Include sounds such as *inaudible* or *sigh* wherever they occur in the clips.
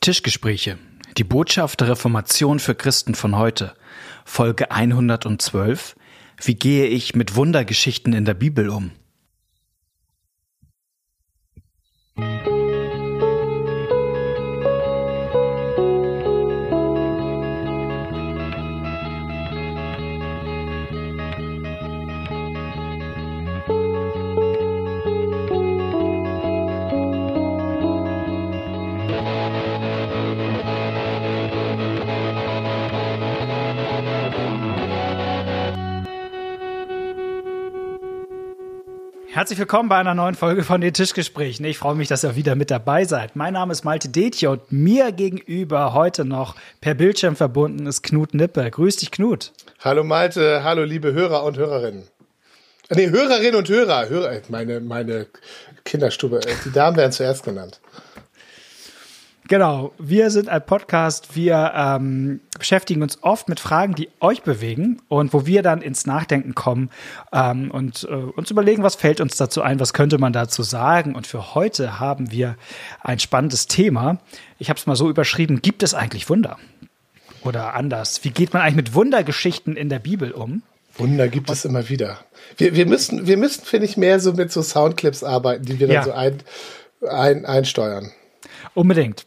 Tischgespräche. Die Botschaft der Reformation für Christen von heute. Folge 112. Wie gehe ich mit Wundergeschichten in der Bibel um? Herzlich willkommen bei einer neuen Folge von den Tischgesprächen. Ich freue mich, dass ihr wieder mit dabei seid. Mein Name ist Malte Detje und mir gegenüber heute noch per Bildschirm verbunden ist Knut Nippe. Grüß dich, Knut. Hallo Malte, hallo liebe Hörer und Hörerinnen. Nee, Hörerinnen und Hörer. Hörer meine, meine Kinderstube. Die Damen werden zuerst genannt. Genau, wir sind ein Podcast. Wir ähm, beschäftigen uns oft mit Fragen, die euch bewegen und wo wir dann ins Nachdenken kommen ähm, und äh, uns überlegen, was fällt uns dazu ein, was könnte man dazu sagen. Und für heute haben wir ein spannendes Thema. Ich habe es mal so überschrieben: Gibt es eigentlich Wunder? Oder anders, wie geht man eigentlich mit Wundergeschichten in der Bibel um? Wunder gibt es immer wieder. Wir, wir müssten, wir müssten, finde ich, mehr so mit so Soundclips arbeiten, die wir dann ja. so ein, ein, einsteuern. Unbedingt.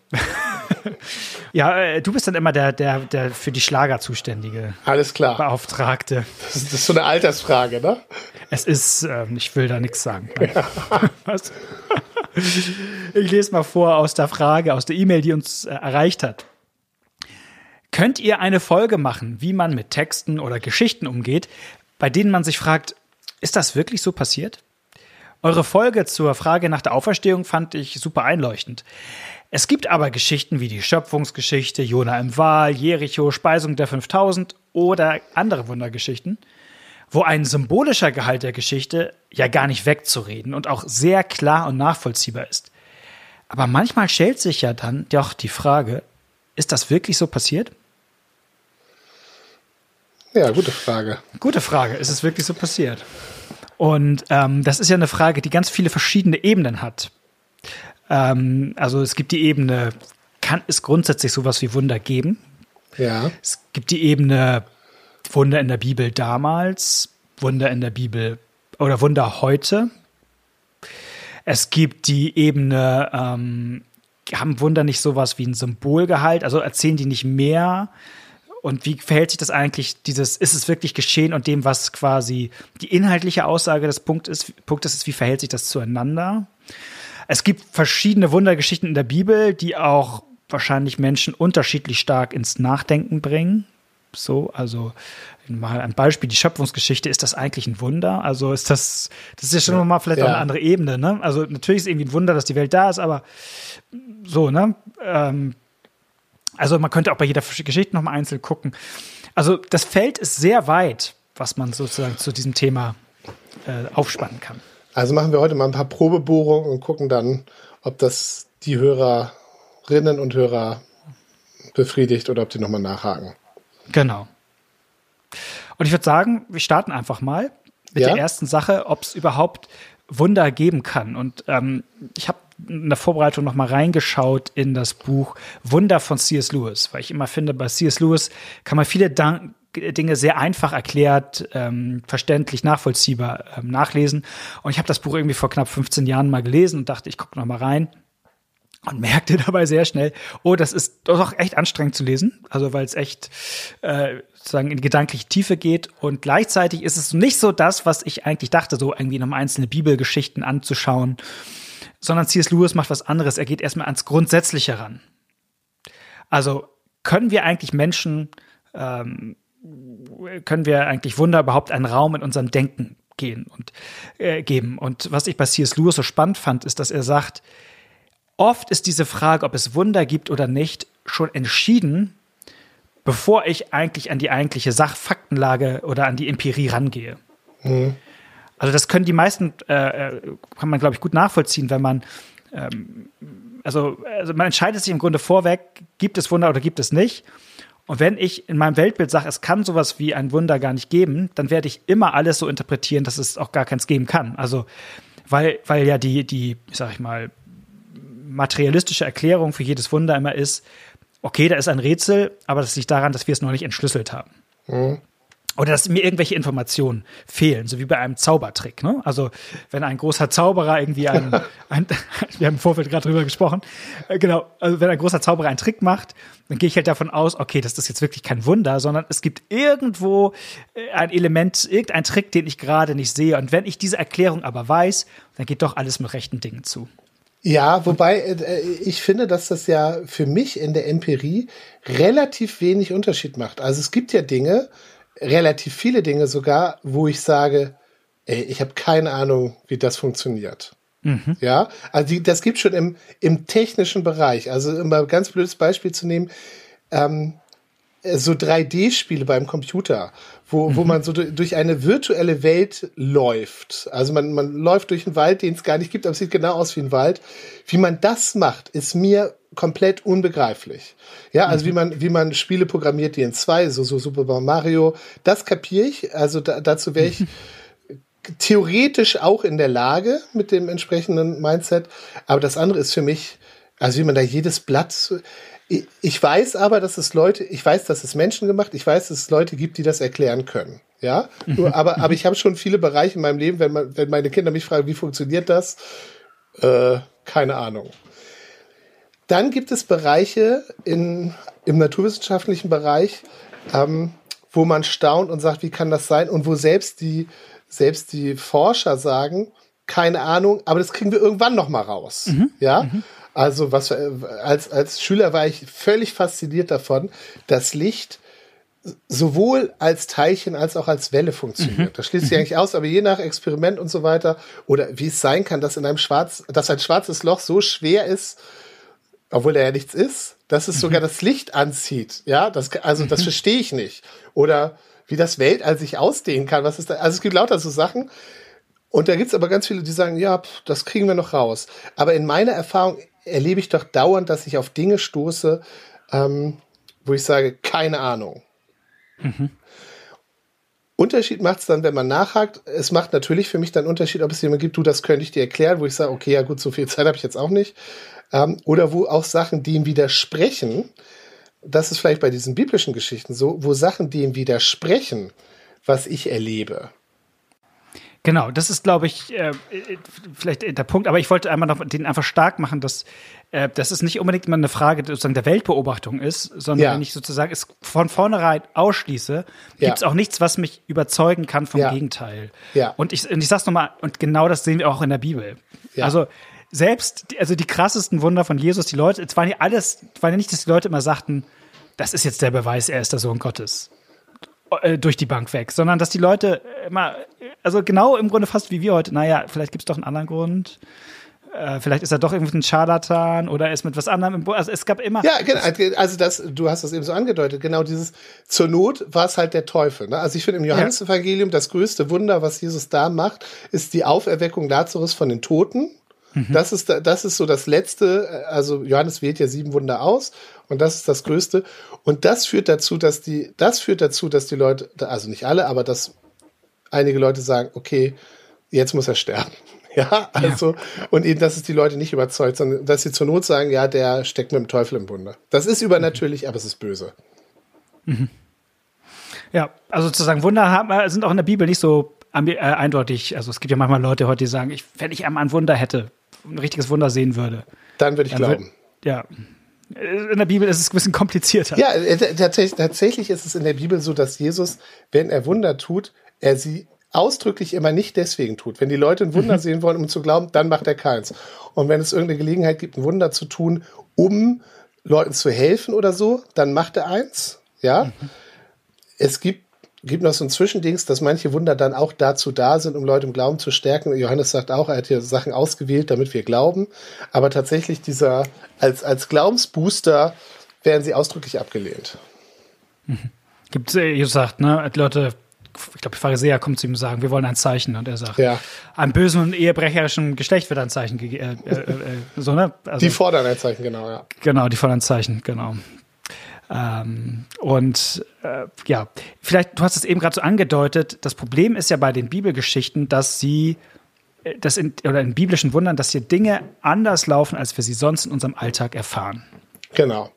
*laughs* ja, äh, du bist dann immer der, der, der für die Schlager zuständige. Alles klar. Beauftragte. Das ist, das ist so eine Altersfrage, ne? Es ist, ähm, ich will da nichts sagen. Ja. *laughs* Was? Ich lese mal vor aus der Frage, aus der E-Mail, die uns äh, erreicht hat. Könnt ihr eine Folge machen, wie man mit Texten oder Geschichten umgeht, bei denen man sich fragt, ist das wirklich so passiert? Eure Folge zur Frage nach der Auferstehung fand ich super einleuchtend. Es gibt aber Geschichten wie die Schöpfungsgeschichte, Jona im Wal, Jericho, Speisung der 5000 oder andere Wundergeschichten, wo ein symbolischer Gehalt der Geschichte ja gar nicht wegzureden und auch sehr klar und nachvollziehbar ist. Aber manchmal stellt sich ja dann doch die Frage, ist das wirklich so passiert? Ja, gute Frage. Gute Frage. Ist es wirklich so passiert? Und ähm, das ist ja eine Frage, die ganz viele verschiedene Ebenen hat. Ähm, also es gibt die Ebene, kann es grundsätzlich sowas wie Wunder geben? Ja. Es gibt die Ebene Wunder in der Bibel damals, Wunder in der Bibel oder Wunder heute. Es gibt die Ebene, ähm, haben Wunder nicht sowas wie ein Symbolgehalt? Also erzählen die nicht mehr? Und wie verhält sich das eigentlich, dieses, ist es wirklich geschehen und dem, was quasi die inhaltliche Aussage des Punktes ist, Punktes ist, wie verhält sich das zueinander? Es gibt verschiedene Wundergeschichten in der Bibel, die auch wahrscheinlich Menschen unterschiedlich stark ins Nachdenken bringen. So, also mal ein Beispiel, die Schöpfungsgeschichte, ist das eigentlich ein Wunder? Also ist das, das ist ja schon ja. mal vielleicht ja. eine andere Ebene, ne? Also natürlich ist es irgendwie ein Wunder, dass die Welt da ist, aber so, ne? Ähm, also man könnte auch bei jeder Geschichte nochmal einzeln gucken. Also das Feld ist sehr weit, was man sozusagen zu diesem Thema äh, aufspannen kann. Also machen wir heute mal ein paar Probebohrungen und gucken dann, ob das die Hörerinnen und Hörer befriedigt oder ob die nochmal nachhaken. Genau. Und ich würde sagen, wir starten einfach mal mit ja? der ersten Sache, ob es überhaupt Wunder geben kann. Und ähm, ich habe in der Vorbereitung noch mal reingeschaut in das Buch Wunder von C.S. Lewis, weil ich immer finde, bei C.S. Lewis kann man viele Dank Dinge sehr einfach erklärt, ähm, verständlich, nachvollziehbar ähm, nachlesen. Und ich habe das Buch irgendwie vor knapp 15 Jahren mal gelesen und dachte, ich gucke noch mal rein und *laughs* merkte dabei sehr schnell, oh, das ist doch echt anstrengend zu lesen, also weil es echt äh, sozusagen in gedankliche Tiefe geht und gleichzeitig ist es nicht so das, was ich eigentlich dachte, so irgendwie noch einzelne Bibelgeschichten anzuschauen sondern C.S. Lewis macht was anderes. Er geht erstmal ans Grundsätzliche ran. Also können wir eigentlich Menschen, ähm, können wir eigentlich Wunder überhaupt einen Raum in unserem Denken gehen und äh, geben? Und was ich bei C.S. Lewis so spannend fand, ist, dass er sagt, oft ist diese Frage, ob es Wunder gibt oder nicht, schon entschieden, bevor ich eigentlich an die eigentliche Sachfaktenlage oder an die Empirie rangehe. Mhm. Also das können die meisten, äh, äh, kann man glaube ich gut nachvollziehen, wenn man ähm, also, also man entscheidet sich im Grunde vorweg, gibt es Wunder oder gibt es nicht. Und wenn ich in meinem Weltbild sage, es kann sowas wie ein Wunder gar nicht geben, dann werde ich immer alles so interpretieren, dass es auch gar keins geben kann. Also, weil, weil ja die, die, sag ich mal, materialistische Erklärung für jedes Wunder immer ist, okay, da ist ein Rätsel, aber das liegt daran, dass wir es noch nicht entschlüsselt haben. Mhm oder dass mir irgendwelche Informationen fehlen, so wie bei einem Zaubertrick. Ne? Also wenn ein großer Zauberer irgendwie *laughs* ein, ein *laughs* wir haben im Vorfeld gerade drüber gesprochen, äh, genau, also wenn ein großer Zauberer einen Trick macht, dann gehe ich halt davon aus, okay, das ist jetzt wirklich kein Wunder, sondern es gibt irgendwo äh, ein Element, irgendein Trick, den ich gerade nicht sehe. Und wenn ich diese Erklärung aber weiß, dann geht doch alles mit rechten Dingen zu. Ja, wobei äh, ich finde, dass das ja für mich in der Empirie relativ wenig Unterschied macht. Also es gibt ja Dinge, relativ viele Dinge sogar, wo ich sage, ey, ich habe keine Ahnung, wie das funktioniert. Mhm. Ja, also die, das gibt schon im, im technischen Bereich. Also immer ein ganz blödes Beispiel zu nehmen, ähm, so 3D-Spiele beim Computer, wo, mhm. wo man so durch eine virtuelle Welt läuft. Also man, man läuft durch einen Wald, den es gar nicht gibt, aber es sieht genau aus wie ein Wald. Wie man das macht, ist mir komplett unbegreiflich. Ja, also mhm. wie man, wie man Spiele programmiert, die in zwei, so, so Super Mario, das kapiere ich. Also da, dazu wäre ich *laughs* theoretisch auch in der Lage mit dem entsprechenden Mindset. Aber das andere ist für mich, also wie man da jedes Blatt, ich weiß aber, dass es Leute, ich weiß, dass es Menschen gemacht, ich weiß, dass es Leute gibt, die das erklären können. Ja, Nur, aber, aber ich habe schon viele Bereiche in meinem Leben, wenn, man, wenn meine Kinder mich fragen, wie funktioniert das? Äh, keine Ahnung. Dann gibt es Bereiche in, im naturwissenschaftlichen Bereich, ähm, wo man staunt und sagt, wie kann das sein? Und wo selbst die, selbst die Forscher sagen, keine Ahnung, aber das kriegen wir irgendwann noch mal raus. Mhm. Ja. Mhm. Also was als als Schüler war ich völlig fasziniert davon, dass Licht sowohl als Teilchen als auch als Welle funktioniert. Mhm. Das schließt sich eigentlich aus, aber je nach Experiment und so weiter oder wie es sein kann, dass in einem schwarz, dass ein schwarzes Loch so schwer ist, obwohl er ja nichts ist, dass es sogar mhm. das Licht anzieht. Ja, das, also das mhm. verstehe ich nicht. Oder wie das Weltall sich ausdehnen kann. Was ist da? Also es gibt lauter so Sachen. Und da gibt's aber ganz viele, die sagen, ja, pff, das kriegen wir noch raus. Aber in meiner Erfahrung erlebe ich doch dauernd, dass ich auf Dinge stoße, ähm, wo ich sage, keine Ahnung. Mhm. Unterschied macht es dann, wenn man nachhakt. Es macht natürlich für mich dann Unterschied, ob es jemand gibt, du, das könnte ich dir erklären, wo ich sage, okay, ja gut, so viel Zeit habe ich jetzt auch nicht ähm, oder wo auch Sachen, die ihm widersprechen, das ist vielleicht bei diesen biblischen Geschichten so, wo Sachen, die ihm widersprechen, was ich erlebe. Genau, das ist, glaube ich, äh, vielleicht der Punkt, aber ich wollte einmal noch den einfach stark machen, dass, äh, dass es nicht unbedingt immer eine Frage sozusagen der Weltbeobachtung ist, sondern ja. wenn ich sozusagen es von vornherein ausschließe, ja. gibt es auch nichts, was mich überzeugen kann vom ja. Gegenteil. Ja. Und ich, und ich sag's nochmal, und genau das sehen wir auch in der Bibel. Ja. Also selbst, also die krassesten Wunder von Jesus, die Leute, es waren ja alles, es war ja nicht, dass die Leute immer sagten, das ist jetzt der Beweis, er ist der Sohn Gottes. Äh, durch die Bank weg, sondern dass die Leute immer, also genau im Grunde fast wie wir heute, naja, vielleicht gibt es doch einen anderen Grund. Äh, vielleicht ist er doch irgendwie ein Scharlatan oder ist mit was anderem im Bo Also es gab immer. Ja, genau. Also das, du hast das eben so angedeutet. Genau dieses, zur Not war es halt der Teufel. Ne? Also ich finde im Johannesevangelium das größte Wunder, was Jesus da macht, ist die Auferweckung Lazarus von den Toten. Mhm. Das ist, das ist so das letzte, also Johannes wählt ja sieben Wunder aus und das ist das größte. Und das führt dazu, dass die, das führt dazu, dass die Leute, also nicht alle, aber dass einige Leute sagen, okay, jetzt muss er sterben. *laughs* Ja, also, ja. und eben, dass es die Leute nicht überzeugt, sondern dass sie zur Not sagen, ja, der steckt mit dem Teufel im Bunde. Das ist übernatürlich, mhm. aber es ist böse. Mhm. Ja, also sozusagen Wunder haben, äh, sind auch in der Bibel nicht so äh, eindeutig. Also es gibt ja manchmal Leute heute, die sagen, ich, wenn ich einmal ein Wunder hätte, ein richtiges Wunder sehen würde. Dann würde ich dann glauben. Würd, ja. In der Bibel ist es ein bisschen komplizierter. Ja, äh, tatsächlich, tatsächlich ist es in der Bibel so, dass Jesus, wenn er Wunder tut, er sie ausdrücklich immer nicht deswegen tut. Wenn die Leute ein Wunder mhm. sehen wollen, um zu glauben, dann macht er keins. Und wenn es irgendeine Gelegenheit gibt, ein Wunder zu tun, um Leuten zu helfen oder so, dann macht er eins. Ja. Mhm. Es gibt gibt noch so ein Zwischendings, dass manche Wunder dann auch dazu da sind, um Leute im Glauben zu stärken. Johannes sagt auch, er hat hier Sachen ausgewählt, damit wir glauben. Aber tatsächlich dieser, als, als Glaubensbooster werden sie ausdrücklich abgelehnt. Mhm. Gibt es, Jesus sagt, ne, Leute, ich glaube, Pharisäer kommen zu ihm und sagen, wir wollen ein Zeichen. Und er sagt, ja. einem bösen und ehebrecherischen Geschlecht wird ein Zeichen gegeben. Äh, äh, äh, so, ne? Also, die fordern ein Zeichen, genau, ja. Genau, die fordern ein Zeichen, genau. Ähm, und äh, ja, vielleicht, du hast es eben gerade so angedeutet, das Problem ist ja bei den Bibelgeschichten, dass sie dass in, oder in biblischen Wundern, dass hier Dinge anders laufen, als wir sie sonst in unserem Alltag erfahren. Genau.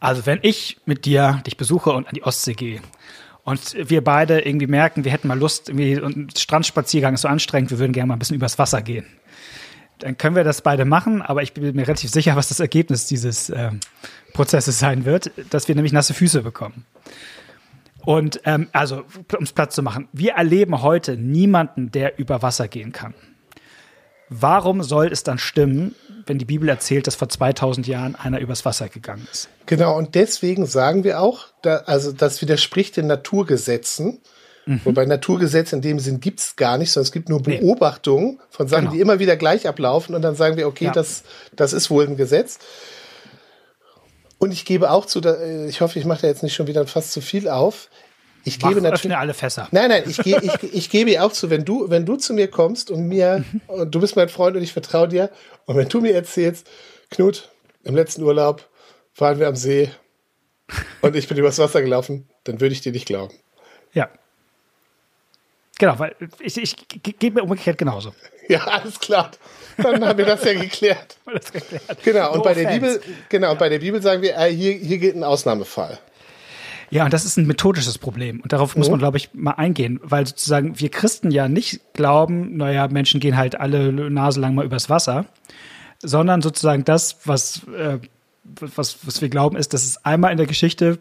Also wenn ich mit dir dich besuche und an die Ostsee gehe und wir beide irgendwie merken, wir hätten mal Lust, irgendwie ein Strandspaziergang ist so anstrengend, wir würden gerne mal ein bisschen übers Wasser gehen. Dann können wir das beide machen, aber ich bin mir relativ sicher, was das Ergebnis dieses äh, Prozesses sein wird, dass wir nämlich nasse Füße bekommen. Und ähm, also, um es Platz zu machen, wir erleben heute niemanden, der über Wasser gehen kann. Warum soll es dann stimmen, wenn die Bibel erzählt, dass vor 2000 Jahren einer übers Wasser gegangen ist? Genau, und deswegen sagen wir auch, da, also das widerspricht den Naturgesetzen. Mhm. Wobei Naturgesetze in dem Sinn gibt es gar nicht, sondern es gibt nur Beobachtungen von Sachen, genau. die immer wieder gleich ablaufen und dann sagen wir, okay, ja. das, das ist wohl ein Gesetz. Und ich gebe auch zu, äh, ich hoffe, ich mache da jetzt nicht schon wieder fast zu viel auf. Ich Mach, gebe natürlich alle Fässer. Nein, nein, ich, ge, ich, ich gebe auch zu, wenn du, wenn du zu mir kommst und mir, mhm. und du bist mein Freund und ich vertraue dir, und wenn du mir erzählst, Knut, im letzten Urlaub waren wir am See *laughs* und ich bin übers Wasser gelaufen, dann würde ich dir nicht glauben. Ja. Genau, weil ich, ich gebe mir umgekehrt genauso. *laughs* Ja, alles klar. Dann haben wir das ja geklärt. *laughs* das geklärt. Genau, und no bei der Bibel, genau, ja. und bei der Bibel sagen wir, äh, hier, hier gilt ein Ausnahmefall. Ja, und das ist ein methodisches Problem. Und darauf muss man, glaube ich, mal eingehen, weil sozusagen wir Christen ja nicht glauben, naja, Menschen gehen halt alle Nase lang mal übers Wasser, sondern sozusagen das, was, äh, was, was wir glauben, ist, dass es einmal in der Geschichte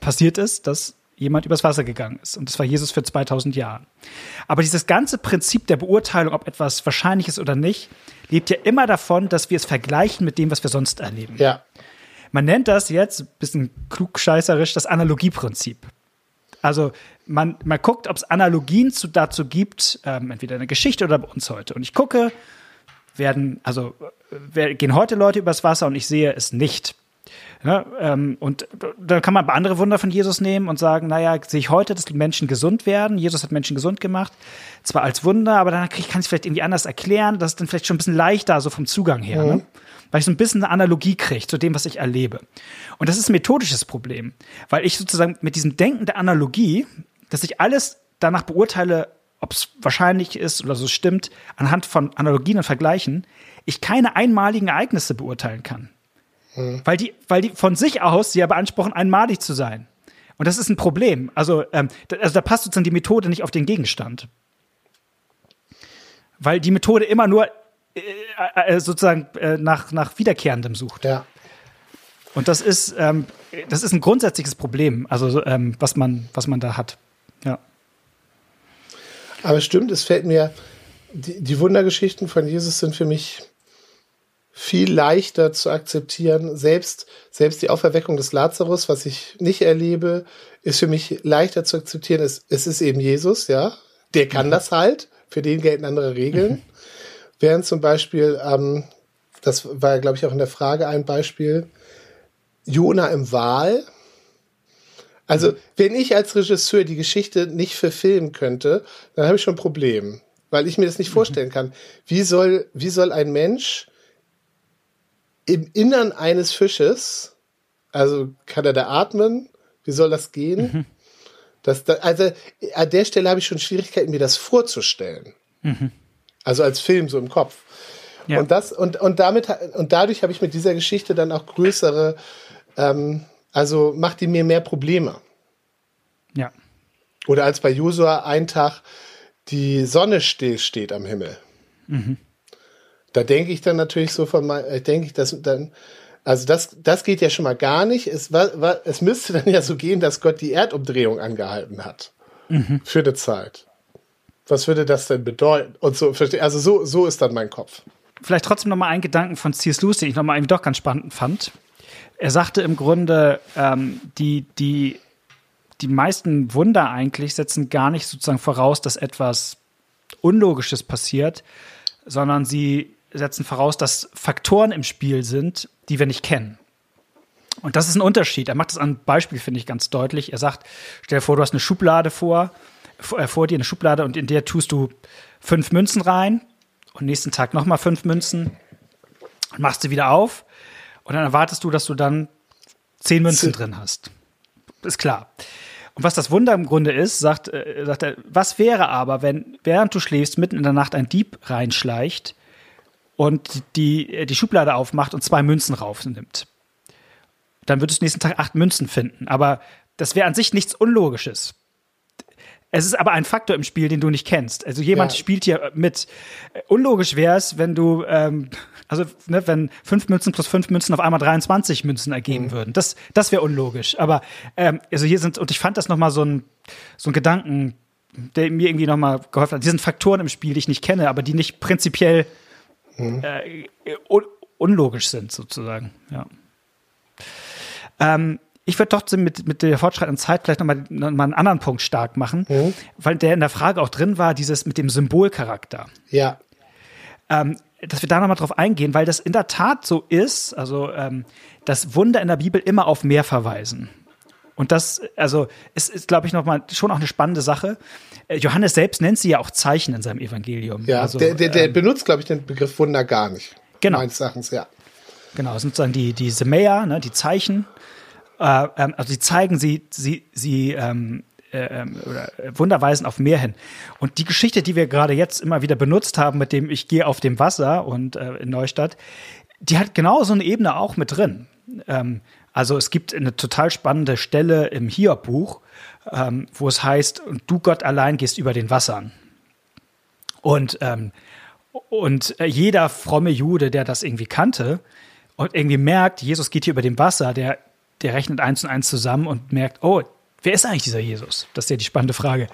passiert ist, dass jemand übers Wasser gegangen ist. Und das war Jesus für 2000 Jahre. Aber dieses ganze Prinzip der Beurteilung, ob etwas wahrscheinlich ist oder nicht, lebt ja immer davon, dass wir es vergleichen mit dem, was wir sonst erleben. Ja. Man nennt das jetzt, ein bisschen klugscheißerisch, das Analogieprinzip. Also man, man guckt, ob es Analogien zu, dazu gibt, ähm, entweder in der Geschichte oder bei uns heute. Und ich gucke, werden, also wer, gehen heute Leute übers Wasser und ich sehe es nicht. Ja, ähm, und dann kann man andere Wunder von Jesus nehmen und sagen, naja, sehe ich heute, dass Menschen gesund werden. Jesus hat Menschen gesund gemacht. Zwar als Wunder, aber dann kann ich es vielleicht irgendwie anders erklären. Das ist dann vielleicht schon ein bisschen leichter, so vom Zugang her. Ne? Mhm. Ne? Weil ich so ein bisschen eine Analogie kriege zu dem, was ich erlebe. Und das ist ein methodisches Problem. Weil ich sozusagen mit diesem Denken der Analogie, dass ich alles danach beurteile, ob es wahrscheinlich ist oder so stimmt, anhand von Analogien und Vergleichen, ich keine einmaligen Ereignisse beurteilen kann. Mhm. Weil, die, weil die von sich aus sie ja beanspruchen, einmalig zu sein. Und das ist ein Problem. Also, ähm, da, also da passt sozusagen die Methode nicht auf den Gegenstand. Weil die Methode immer nur äh, äh, sozusagen äh, nach, nach Wiederkehrendem sucht. Ja. Und das ist, ähm, das ist ein grundsätzliches Problem, also ähm, was, man, was man da hat. Ja. Aber stimmt, es fällt mir, die, die Wundergeschichten von Jesus sind für mich viel leichter zu akzeptieren. Selbst, selbst die Auferweckung des Lazarus, was ich nicht erlebe, ist für mich leichter zu akzeptieren. Es, es ist eben Jesus, ja. Der kann mhm. das halt. Für den gelten andere Regeln. Mhm. Während zum Beispiel, ähm, das war, glaube ich, auch in der Frage ein Beispiel, Jona im Wahl. Also, wenn ich als Regisseur die Geschichte nicht verfilmen könnte, dann habe ich schon ein Problem, weil ich mir das nicht mhm. vorstellen kann. Wie soll, wie soll ein Mensch im Innern eines Fisches, also kann er da atmen? Wie soll das gehen? Mhm. Das, also an der Stelle habe ich schon Schwierigkeiten, mir das vorzustellen. Mhm. Also als Film so im Kopf. Ja. Und das und und damit und dadurch habe ich mit dieser Geschichte dann auch größere, ähm, also macht die mir mehr Probleme. Ja. Oder als bei Josua ein Tag die Sonne still steht am Himmel. Mhm. Da denke ich dann natürlich so von mal, äh, denke ich, dass dann, also das, das geht ja schon mal gar nicht. Es, war, war, es müsste dann ja so gehen, dass Gott die Erdumdrehung angehalten hat. Mhm. Für eine Zeit. Was würde das denn bedeuten? Und so, also so, so ist dann mein Kopf. Vielleicht trotzdem noch mal ein Gedanken von C.S. Lewis, den ich noch mal irgendwie doch ganz spannend fand. Er sagte im Grunde, ähm, die, die, die meisten Wunder eigentlich setzen gar nicht sozusagen voraus, dass etwas Unlogisches passiert, sondern sie setzen voraus, dass Faktoren im Spiel sind, die wir nicht kennen. Und das ist ein Unterschied. Er macht das an Beispiel, finde ich, ganz deutlich. Er sagt, stell dir vor, du hast eine Schublade vor, vor, äh, vor dir, eine Schublade, und in der tust du fünf Münzen rein und nächsten Tag nochmal fünf Münzen und machst sie wieder auf. Und dann erwartest du, dass du dann zehn Münzen drin hast. Ist klar. Und was das Wunder im Grunde ist, sagt, äh, sagt er, was wäre aber, wenn während du schläfst, mitten in der Nacht ein Dieb reinschleicht und die, die Schublade aufmacht und zwei Münzen raufnimmt? Dann würdest du nächsten Tag acht Münzen finden. Aber das wäre an sich nichts Unlogisches. Es ist aber ein Faktor im Spiel, den du nicht kennst. Also jemand ja. spielt hier mit. Unlogisch wäre es, wenn du, ähm, also ne, wenn fünf Münzen plus fünf Münzen auf einmal 23 Münzen ergeben mhm. würden. Das, das wäre unlogisch. Aber ähm, also hier sind, und ich fand das nochmal so ein, so ein Gedanken, der mir irgendwie nochmal geholfen hat. Hier sind Faktoren im Spiel, die ich nicht kenne, aber die nicht prinzipiell mhm. äh, un unlogisch sind, sozusagen. Ja. Ähm, ich würde trotzdem mit, mit der fortschreitenden Zeit vielleicht nochmal noch mal einen anderen Punkt stark machen, mhm. weil der in der Frage auch drin war, dieses mit dem Symbolcharakter. Ja. Ähm, dass wir da nochmal drauf eingehen, weil das in der Tat so ist, also ähm, dass Wunder in der Bibel immer auf mehr verweisen. Und das, also, ist, ist glaube ich, nochmal schon auch eine spannende Sache. Äh, Johannes selbst nennt sie ja auch Zeichen in seinem Evangelium. Ja, also, der, der, der ähm, benutzt, glaube ich, den Begriff Wunder gar nicht. Genau. Meines Erachtens, ja. Genau, sind sozusagen die, die Semea, ne, die Zeichen. Äh, ähm, also sie zeigen sie, sie, sie ähm, äh, ähm, oder Wunder weisen auf mehr hin. Und die Geschichte, die wir gerade jetzt immer wieder benutzt haben, mit dem ich gehe auf dem Wasser und äh, in Neustadt, die hat genau so eine Ebene auch mit drin. Ähm, also es gibt eine total spannende Stelle im Hiob-Buch, ähm, wo es heißt, du Gott allein gehst über den Wassern. Und, ähm, und jeder fromme Jude, der das irgendwie kannte und irgendwie merkt, Jesus geht hier über dem Wasser, der der rechnet eins und eins zusammen und merkt, oh, wer ist eigentlich dieser Jesus? Das ist ja die spannende Frage.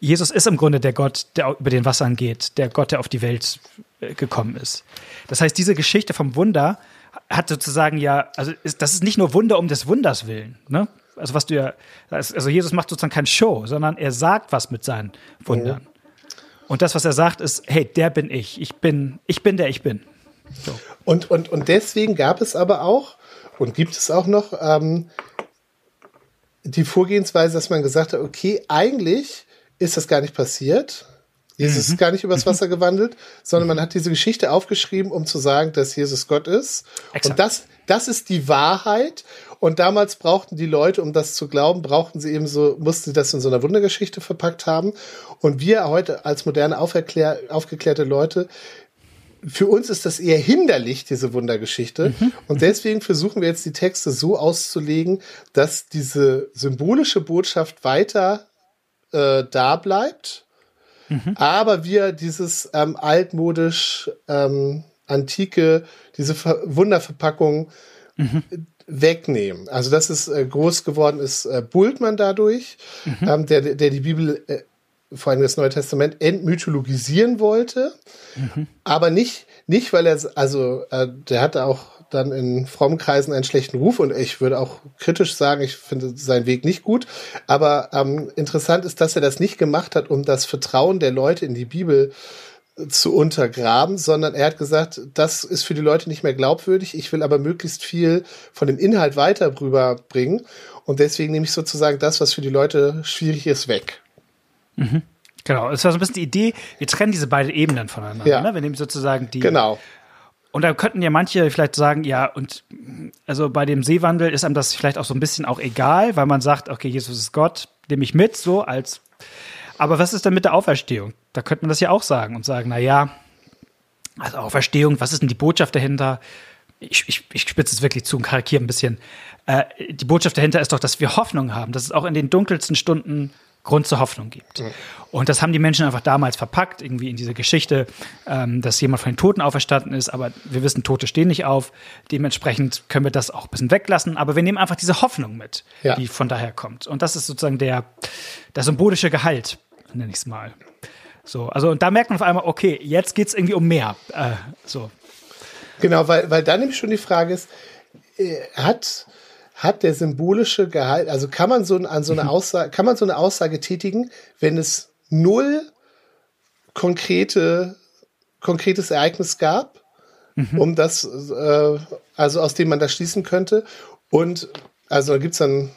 Jesus ist im Grunde der Gott, der über den Wassern geht, der Gott, der auf die Welt äh, gekommen ist. Das heißt, diese Geschichte vom Wunder hat sozusagen ja, also ist, das ist nicht nur Wunder um des Wunders willen, ne? Also was du ja, also Jesus macht sozusagen kein Show, sondern er sagt was mit seinen Wundern. Mhm. Und das, was er sagt, ist, hey, der bin ich. Ich bin, ich bin der ich bin. So. Und, und, und deswegen gab es aber auch und gibt es auch noch ähm, die Vorgehensweise, dass man gesagt hat, okay, eigentlich ist das gar nicht passiert. Jesus mhm. ist gar nicht übers Wasser gewandelt, sondern man hat diese Geschichte aufgeschrieben, um zu sagen, dass Jesus Gott ist. Exakt. Und das, das ist die Wahrheit. Und damals brauchten die Leute, um das zu glauben, brauchten sie eben so, mussten sie das in so einer Wundergeschichte verpackt haben. Und wir heute als moderne, aufgeklärte Leute, für uns ist das eher hinderlich, diese Wundergeschichte. Mhm. Und deswegen versuchen wir jetzt die Texte so auszulegen, dass diese symbolische Botschaft weiter äh, da bleibt, mhm. aber wir dieses ähm, altmodisch ähm, antike, diese Ver Wunderverpackung mhm. wegnehmen. Also das ist äh, groß geworden ist äh, Bultmann dadurch, mhm. ähm, der, der die Bibel äh, vor allem das Neue Testament entmythologisieren wollte, mhm. aber nicht, nicht, weil er, also äh, der hatte auch dann in frommen Kreisen einen schlechten Ruf und ich würde auch kritisch sagen, ich finde seinen Weg nicht gut. Aber ähm, interessant ist, dass er das nicht gemacht hat, um das Vertrauen der Leute in die Bibel zu untergraben, sondern er hat gesagt, das ist für die Leute nicht mehr glaubwürdig. Ich will aber möglichst viel von dem Inhalt weiter rüberbringen. Und deswegen nehme ich sozusagen das, was für die Leute schwierig ist, weg. Mhm. Genau, es war so ein bisschen die Idee, wir trennen diese beiden Ebenen voneinander. Ja. Ne? Wir nehmen sozusagen die. Genau. Und da könnten ja manche vielleicht sagen, ja, und also bei dem Seewandel ist einem das vielleicht auch so ein bisschen auch egal, weil man sagt, okay, Jesus ist Gott, nehme ich mit, so als. Aber was ist denn mit der Auferstehung? Da könnte man das ja auch sagen und sagen, na ja, also Auferstehung, was ist denn die Botschaft dahinter? Ich, ich, ich spitze es wirklich zu und karikiere ein bisschen. Äh, die Botschaft dahinter ist doch, dass wir Hoffnung haben, dass es auch in den dunkelsten Stunden Grund zur Hoffnung gibt. Und das haben die Menschen einfach damals verpackt, irgendwie in diese Geschichte, ähm, dass jemand von den Toten auferstanden ist, aber wir wissen, Tote stehen nicht auf. Dementsprechend können wir das auch ein bisschen weglassen, aber wir nehmen einfach diese Hoffnung mit, ja. die von daher kommt. Und das ist sozusagen der, der symbolische Gehalt, nenne ich es mal. So, also und da merkt man auf einmal, okay, jetzt geht es irgendwie um mehr. Äh, so. Genau, weil, weil dann nämlich schon die Frage ist, äh, hat hat der symbolische Gehalt, also kann man so an so eine mhm. Aussage, kann man so eine Aussage tätigen, wenn es null konkrete, konkretes Ereignis gab, mhm. um das, äh, also aus dem man das schließen könnte. Und also da gibt's dann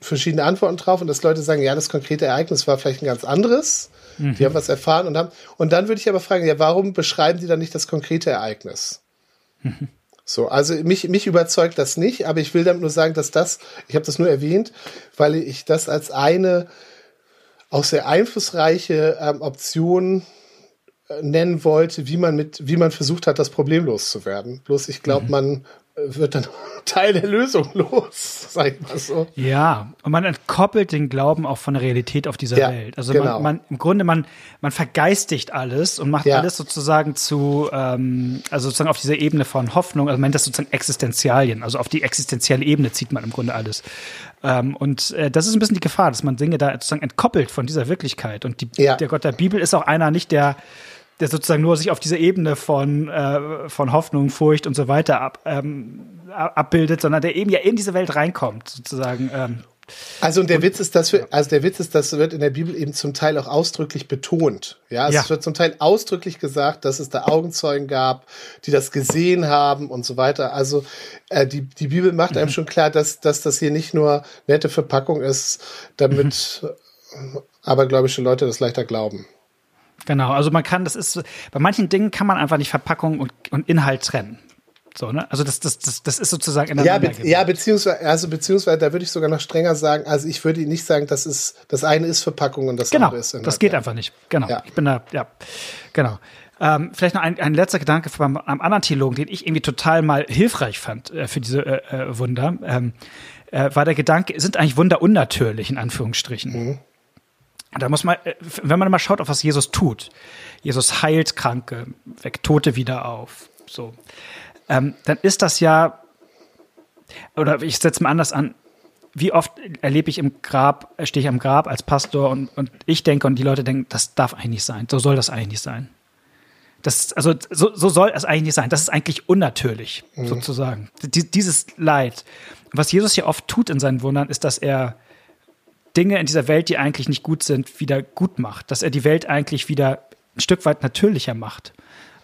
verschiedene Antworten drauf und dass Leute sagen, ja, das konkrete Ereignis war vielleicht ein ganz anderes. Mhm. Die haben was erfahren und haben. Und dann würde ich aber fragen, ja, warum beschreiben die dann nicht das konkrete Ereignis? Mhm. So, also mich, mich überzeugt das nicht, aber ich will damit nur sagen, dass das, ich habe das nur erwähnt, weil ich das als eine auch sehr einflussreiche ähm, Option äh, nennen wollte, wie man mit, wie man versucht hat, das Problem loszuwerden. Bloß ich glaube, mhm. man wird dann *laughs* Teil der Lösung los, sag ich mal so. Ja, und man entkoppelt den Glauben auch von der Realität auf dieser ja, Welt. Also genau. man, man, im Grunde, man, man vergeistigt alles und macht ja. alles sozusagen zu, ähm, also sozusagen auf dieser Ebene von Hoffnung, also man nennt das sozusagen Existenzialien, also auf die existenzielle Ebene zieht man im Grunde alles. Ähm, und äh, das ist ein bisschen die Gefahr, dass man Dinge da sozusagen entkoppelt von dieser Wirklichkeit. Und die, ja. der Gott der Bibel ist auch einer nicht, der der sozusagen nur sich auf diese Ebene von, äh, von Hoffnung, Furcht und so weiter ab, ähm, abbildet, sondern der eben ja in diese Welt reinkommt, sozusagen. Ähm. Also und der und, Witz ist, dass wir, also der Witz ist, das wird in der Bibel eben zum Teil auch ausdrücklich betont. Ja, also ja. es wird zum Teil ausdrücklich gesagt, dass es da Augenzeugen gab, die das gesehen haben und so weiter. Also äh, die, die Bibel macht einem mhm. schon klar, dass, dass das hier nicht nur nette Verpackung ist, damit mhm. abergläubische Leute das leichter glauben. Genau, also man kann, das ist, bei manchen Dingen kann man einfach nicht Verpackung und, und Inhalt trennen. So, ne? Also das, das, das, das ist sozusagen in ja, be ja, beziehungsweise, also beziehungsweise, da würde ich sogar noch strenger sagen, also ich würde nicht sagen, das ist, das eine ist Verpackung und das genau, andere ist Inhalt. Das geht einfach nicht. Genau. Ja. Ich bin da, ja, genau. Ähm, vielleicht noch ein, ein letzter Gedanke von einem anderen Theologen, den ich irgendwie total mal hilfreich fand äh, für diese äh, äh Wunder, ähm, äh, war der Gedanke, sind eigentlich Wunder unnatürlich, in Anführungsstrichen. Mhm. Da muss man, äh, wenn man mal schaut, auf was Jesus tut. Jesus heilt Kranke, weckt Tote wieder auf. So. Ähm, dann ist das ja, oder ich setze mal anders an, wie oft erlebe ich im Grab, stehe ich am Grab als Pastor und, und ich denke und die Leute denken, das darf eigentlich nicht sein, so soll das eigentlich nicht sein. Das, also so, so soll es eigentlich nicht sein. Das ist eigentlich unnatürlich, mhm. sozusagen. Die, dieses Leid. Was Jesus hier oft tut in seinen Wundern, ist, dass er Dinge in dieser Welt, die eigentlich nicht gut sind, wieder gut macht. Dass er die Welt eigentlich wieder ein Stück weit natürlicher macht.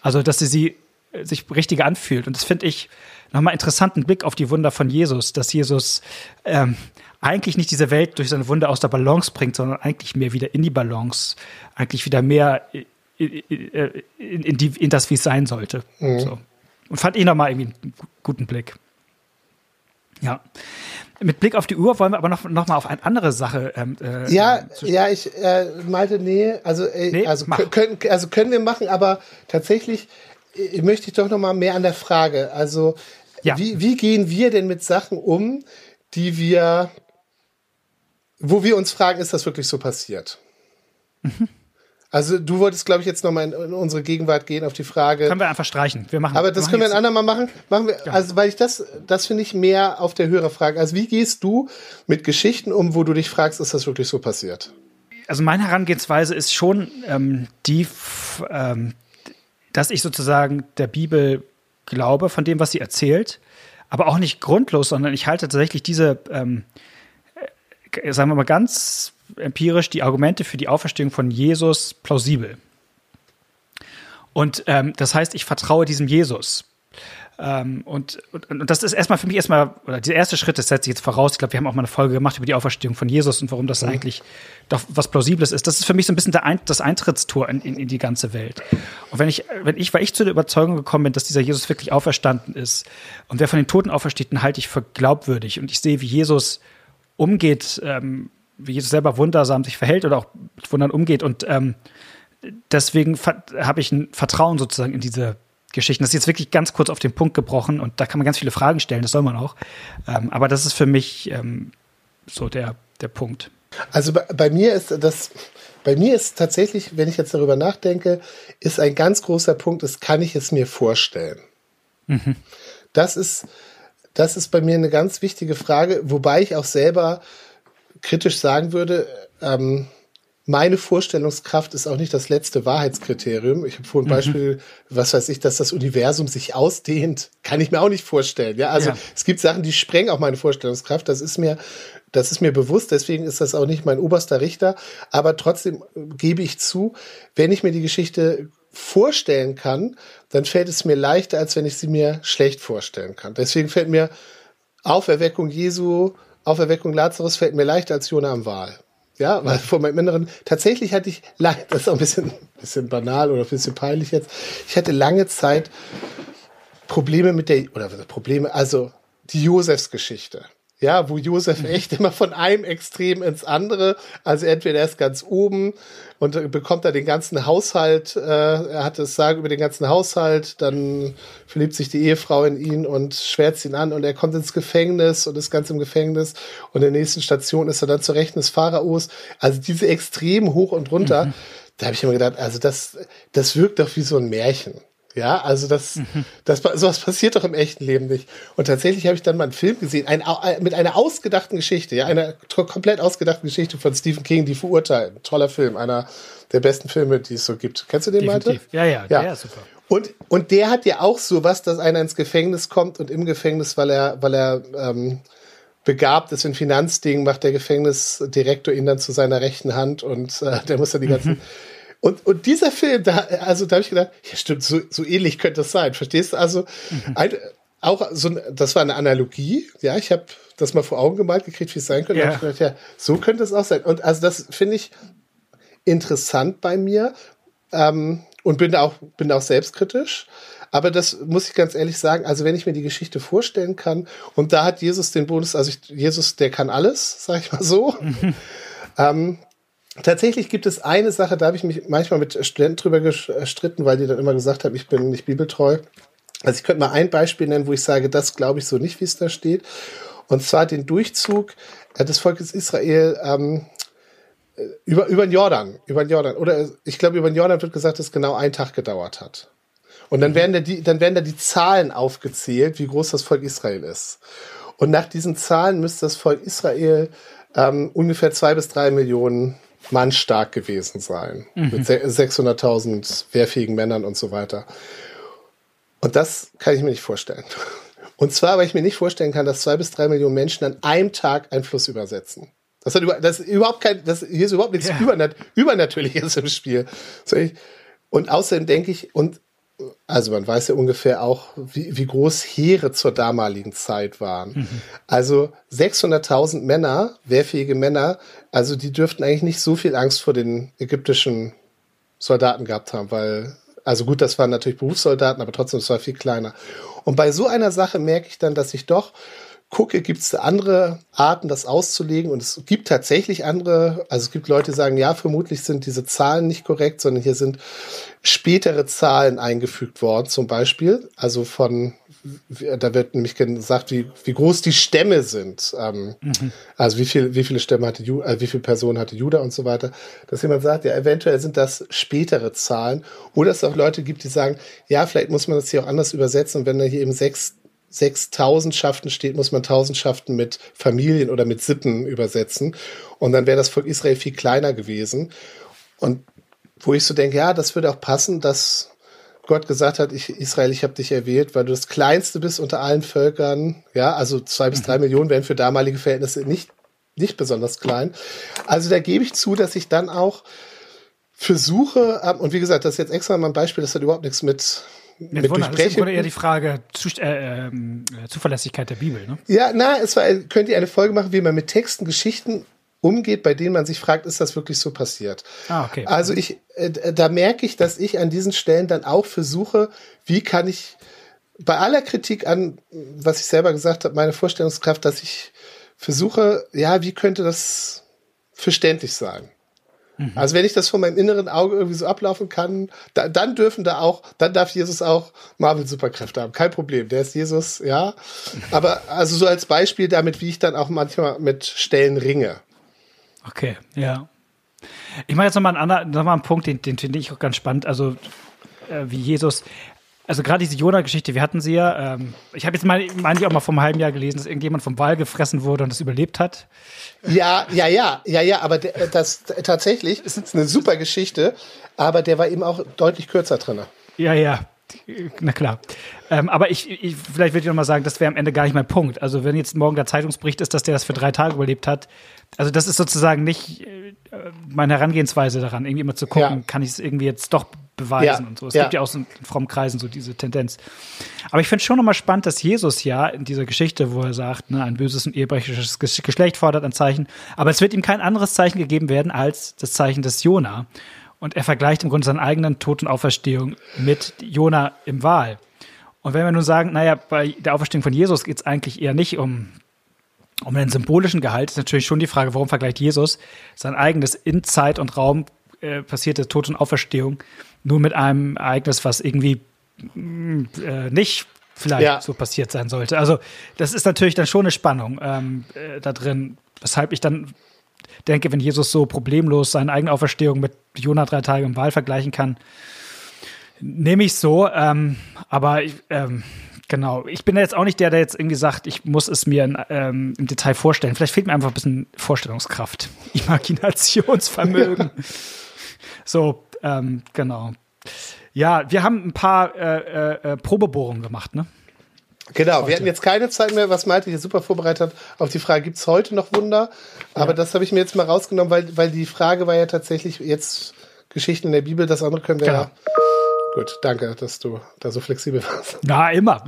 Also, dass sie sie äh, sich richtiger anfühlt. Und das finde ich nochmal interessanten Blick auf die Wunder von Jesus, dass Jesus ähm, eigentlich nicht diese Welt durch seine Wunder aus der Balance bringt, sondern eigentlich mehr wieder in die Balance, eigentlich wieder mehr in, in, in, die, in das, wie es sein sollte. Mhm. So. Und fand ich nochmal irgendwie einen guten Blick. Ja. Mit Blick auf die Uhr wollen wir aber noch, noch mal auf eine andere Sache. Ähm, äh, ja, äh, ja, ich äh, meinte, nee, also, äh, nee, also, können, also können wir machen, aber tatsächlich äh, möchte ich doch noch mal mehr an der Frage. Also, ja. wie, wie gehen wir denn mit Sachen um, die wir, wo wir uns fragen, ist das wirklich so passiert? Mhm. Also du wolltest, glaube ich, jetzt nochmal in, in unsere Gegenwart gehen auf die Frage. Können wir einfach streichen. Wir machen. Aber das wir können wir ein andermal machen. Machen wir. Ja. Also weil ich das, das finde ich mehr auf der Hörerfrage. Also wie gehst du mit Geschichten um, wo du dich fragst, ist das wirklich so passiert? Also meine Herangehensweise ist schon ähm, die, ähm, dass ich sozusagen der Bibel glaube von dem, was sie erzählt, aber auch nicht grundlos, sondern ich halte tatsächlich diese, ähm, äh, sagen wir mal ganz empirisch die Argumente für die Auferstehung von Jesus plausibel. Und ähm, das heißt, ich vertraue diesem Jesus. Ähm, und, und, und, das ist erstmal für mich erstmal, oder der erste Schritt, das setze ich jetzt voraus. Ich glaube, wir haben auch mal eine Folge gemacht über die Auferstehung von Jesus und warum das mhm. eigentlich doch was Plausibles ist. Das ist für mich so ein bisschen Ein das Eintrittstor in, in, in, die ganze Welt. Und wenn ich, wenn ich, weil ich zu der Überzeugung gekommen bin, dass dieser Jesus wirklich auferstanden ist und wer von den Toten aufersteht, den halte ich für glaubwürdig. Und ich sehe, wie Jesus umgeht ähm, wie Jesus selber wundersam sich verhält oder auch mit Wundern umgeht. Und ähm, deswegen habe ich ein Vertrauen sozusagen in diese Geschichten. Das ist jetzt wirklich ganz kurz auf den Punkt gebrochen und da kann man ganz viele Fragen stellen, das soll man auch. Ähm, aber das ist für mich ähm, so der, der Punkt. Also bei, bei, mir ist das, bei mir ist tatsächlich, wenn ich jetzt darüber nachdenke, ist ein ganz großer Punkt, das kann ich es mir vorstellen. Mhm. Das ist, das ist bei mir eine ganz wichtige Frage, wobei ich auch selber kritisch sagen würde, ähm, meine Vorstellungskraft ist auch nicht das letzte Wahrheitskriterium. Ich habe vorhin ein mhm. Beispiel, was weiß ich, dass das Universum sich ausdehnt, kann ich mir auch nicht vorstellen. Ja, also ja. es gibt Sachen, die sprengen auch meine Vorstellungskraft. Das ist mir, das ist mir bewusst. Deswegen ist das auch nicht mein oberster Richter. Aber trotzdem gebe ich zu, wenn ich mir die Geschichte vorstellen kann, dann fällt es mir leichter, als wenn ich sie mir schlecht vorstellen kann. Deswegen fällt mir Auferweckung Jesu Auferweckung Lazarus fällt mir leichter als Jona am Wahl. Ja, weil vor meinem Inneren, tatsächlich hatte ich, das ist auch ein bisschen, bisschen banal oder ein bisschen peinlich jetzt, ich hatte lange Zeit Probleme mit der, oder Probleme, also die Josefs-Geschichte ja, wo Josef mhm. echt immer von einem Extrem ins andere, also entweder er ist ganz oben und bekommt da den ganzen Haushalt, äh, er hat das Sagen über den ganzen Haushalt, dann verliebt sich die Ehefrau in ihn und schwärzt ihn an und er kommt ins Gefängnis und ist ganz im Gefängnis und in der nächsten Station ist er dann zu Rechten des Pharaos. Also diese Extrem hoch und runter, mhm. da habe ich immer gedacht, also das, das wirkt doch wie so ein Märchen. Ja, also das, mhm. das, sowas passiert doch im echten Leben nicht. Und tatsächlich habe ich dann mal einen Film gesehen, ein, mit einer ausgedachten Geschichte, ja, einer komplett ausgedachten Geschichte von Stephen King, die verurteilen. Toller Film, einer der besten Filme, die es so gibt. Kennst du den, Malte? Ja, ja, ja, der ist super. Und, und der hat ja auch so was, dass einer ins Gefängnis kommt und im Gefängnis, weil er, weil er ähm, begabt ist in Finanzdingen, macht der Gefängnisdirektor ihn dann zu seiner rechten Hand und äh, der muss dann die ganzen. Mhm *laughs* und, und dieser Film, da, also da habe ich gedacht, ja stimmt, so, so ähnlich könnte es sein. Verstehst du? Also mhm. ein, auch so, das war eine Analogie. Ja, ich habe das mal vor Augen gemalt gekriegt, wie es sein könnte. Ja. Gedacht, ja, so könnte es auch sein. Und also das finde ich interessant bei mir ähm, und bin auch bin auch selbstkritisch. Aber das muss ich ganz ehrlich sagen. Also wenn ich mir die Geschichte vorstellen kann und da hat Jesus den Bonus, also ich, Jesus, der kann alles, sag ich mal so. Mhm. Ähm, Tatsächlich gibt es eine Sache, da habe ich mich manchmal mit Studenten drüber gestritten, weil die dann immer gesagt haben, ich bin nicht bibeltreu. Also ich könnte mal ein Beispiel nennen, wo ich sage, das glaube ich so nicht, wie es da steht. Und zwar den Durchzug äh, des Volkes Israel ähm, äh, über, über den Jordan, über den Jordan. Oder ich glaube, über den Jordan wird gesagt, dass es genau einen Tag gedauert hat. Und dann werden, da die, dann werden da die Zahlen aufgezählt, wie groß das Volk Israel ist. Und nach diesen Zahlen müsste das Volk Israel ähm, ungefähr zwei bis drei Millionen Mann stark gewesen sein. Mhm. Mit 600.000 wehrfähigen Männern und so weiter. Und das kann ich mir nicht vorstellen. Und zwar, weil ich mir nicht vorstellen kann, dass zwei bis drei Millionen Menschen an einem Tag einen Fluss übersetzen. Das, hat über, das ist überhaupt kein, das, hier ist überhaupt nichts ja. Übernat Übernatürliches im Spiel. Und außerdem denke ich, und also man weiß ja ungefähr auch, wie, wie groß Heere zur damaligen Zeit waren. Mhm. Also 600.000 Männer, wehrfähige Männer, also die dürften eigentlich nicht so viel Angst vor den ägyptischen Soldaten gehabt haben, weil, also gut, das waren natürlich Berufssoldaten, aber trotzdem, es war viel kleiner. Und bei so einer Sache merke ich dann, dass ich doch gucke, gibt es andere Arten, das auszulegen. Und es gibt tatsächlich andere, also es gibt Leute, die sagen, ja, vermutlich sind diese Zahlen nicht korrekt, sondern hier sind spätere Zahlen eingefügt worden, zum Beispiel. Also von, da wird nämlich gesagt, wie, wie groß die Stämme sind. Ähm, mhm. Also wie viel, wie viele Stämme hatte Juda, äh, wie viele Personen hatte Juda und so weiter. Dass jemand sagt, ja, eventuell sind das spätere Zahlen. Oder es auch Leute gibt, die sagen, ja, vielleicht muss man das hier auch anders übersetzen. Und wenn da hier eben sechs 6000 Schaften steht, muss man Tausendschaften mit Familien oder mit Sippen übersetzen. Und dann wäre das Volk Israel viel kleiner gewesen. Und wo ich so denke, ja, das würde auch passen, dass Gott gesagt hat, ich, Israel, ich habe dich erwählt, weil du das Kleinste bist unter allen Völkern. Ja, also zwei bis drei mhm. Millionen wären für damalige Verhältnisse nicht, nicht besonders klein. Also da gebe ich zu, dass ich dann auch versuche, ähm, und wie gesagt, das ist jetzt extra mal ein Beispiel, das hat überhaupt nichts mit mit Wunder, Das ist eher die Frage Zu, äh, äh, Zuverlässigkeit der Bibel, ne? Ja, na, es war, könnt ihr eine Folge machen, wie man mit Texten, Geschichten umgeht, bei denen man sich fragt, ist das wirklich so passiert? Ah, okay. Also ich, äh, da merke ich, dass ich an diesen Stellen dann auch versuche, wie kann ich bei aller Kritik an, was ich selber gesagt habe, meine Vorstellungskraft, dass ich versuche, ja, wie könnte das verständlich sein? Mhm. Also wenn ich das von meinem inneren Auge irgendwie so ablaufen kann, da, dann dürfen da auch, dann darf Jesus auch Marvel-Superkräfte haben. Kein Problem. Der ist Jesus, ja. *laughs* Aber also so als Beispiel damit, wie ich dann auch manchmal mit Stellen ringe. Okay, ja. Ich mache jetzt nochmal einen, anderen, noch mal einen Punkt, den, den finde ich auch ganz spannend. Also, äh, wie Jesus also gerade diese Jona-Geschichte, wir hatten sie ja. Ähm, ich habe jetzt mal, meine ich auch mal vor einem halben Jahr gelesen, dass irgendjemand vom Wal gefressen wurde und das überlebt hat. Ja, ja, ja, ja, ja, aber der, das tatsächlich ist eine super Geschichte, aber der war eben auch deutlich kürzer drin. Ja, ja, na klar. Ähm, aber ich, ich, vielleicht würde ich noch mal sagen, das wäre am Ende gar nicht mein Punkt. Also wenn jetzt morgen der Zeitungsbericht ist, dass der das für drei Tage überlebt hat, also das ist sozusagen nicht äh, meine Herangehensweise daran, irgendwie immer zu gucken, ja. kann ich es irgendwie jetzt doch beweisen ja. und so. Es ja. gibt ja auch so in frommen Kreisen so diese Tendenz. Aber ich finde schon nochmal spannend, dass Jesus ja in dieser Geschichte, wo er sagt, ne, ein böses und ehebrecherisches Geschlecht fordert ein Zeichen, aber es wird ihm kein anderes Zeichen gegeben werden als das Zeichen des Jona. Und er vergleicht im Grunde seinen eigenen Tod und Auferstehung mit Jona im Wahl. Und wenn wir nun sagen, naja, bei der Auferstehung von Jesus geht es eigentlich eher nicht um, um den symbolischen Gehalt, ist natürlich schon die Frage, warum vergleicht Jesus sein eigenes in Zeit und Raum äh, passierte Tod und Auferstehung nur mit einem Ereignis, was irgendwie mm, äh, nicht vielleicht ja. so passiert sein sollte. Also das ist natürlich dann schon eine Spannung ähm, äh, da drin, weshalb ich dann denke, wenn Jesus so problemlos seine eigene Auferstehung mit Jonah drei Tage im Wahl vergleichen kann, nehme ich so. Ähm, aber ähm, genau, ich bin jetzt auch nicht der, der jetzt irgendwie sagt, ich muss es mir in, ähm, im Detail vorstellen. Vielleicht fehlt mir einfach ein bisschen Vorstellungskraft, *laughs* Imaginationsvermögen. so, ähm, genau. Ja, wir haben ein paar äh, äh, äh Probebohrungen gemacht, ne? Genau, heute. wir hatten jetzt keine Zeit mehr, was Malte hier super vorbereitet hat, auf die Frage, gibt es heute noch Wunder? Aber ja. das habe ich mir jetzt mal rausgenommen, weil, weil die Frage war ja tatsächlich jetzt Geschichten in der Bibel, das andere können wir genau. ja Gut, danke, dass du da so flexibel warst. Na, immer.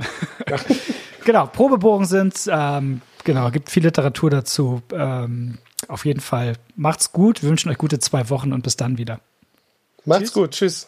Ja. *laughs* genau, Probebogen sind, ähm, genau, gibt viel Literatur dazu. Ähm, auf jeden Fall macht's gut. Wir wünschen euch gute zwei Wochen und bis dann wieder. Macht's tschüss. gut. Tschüss.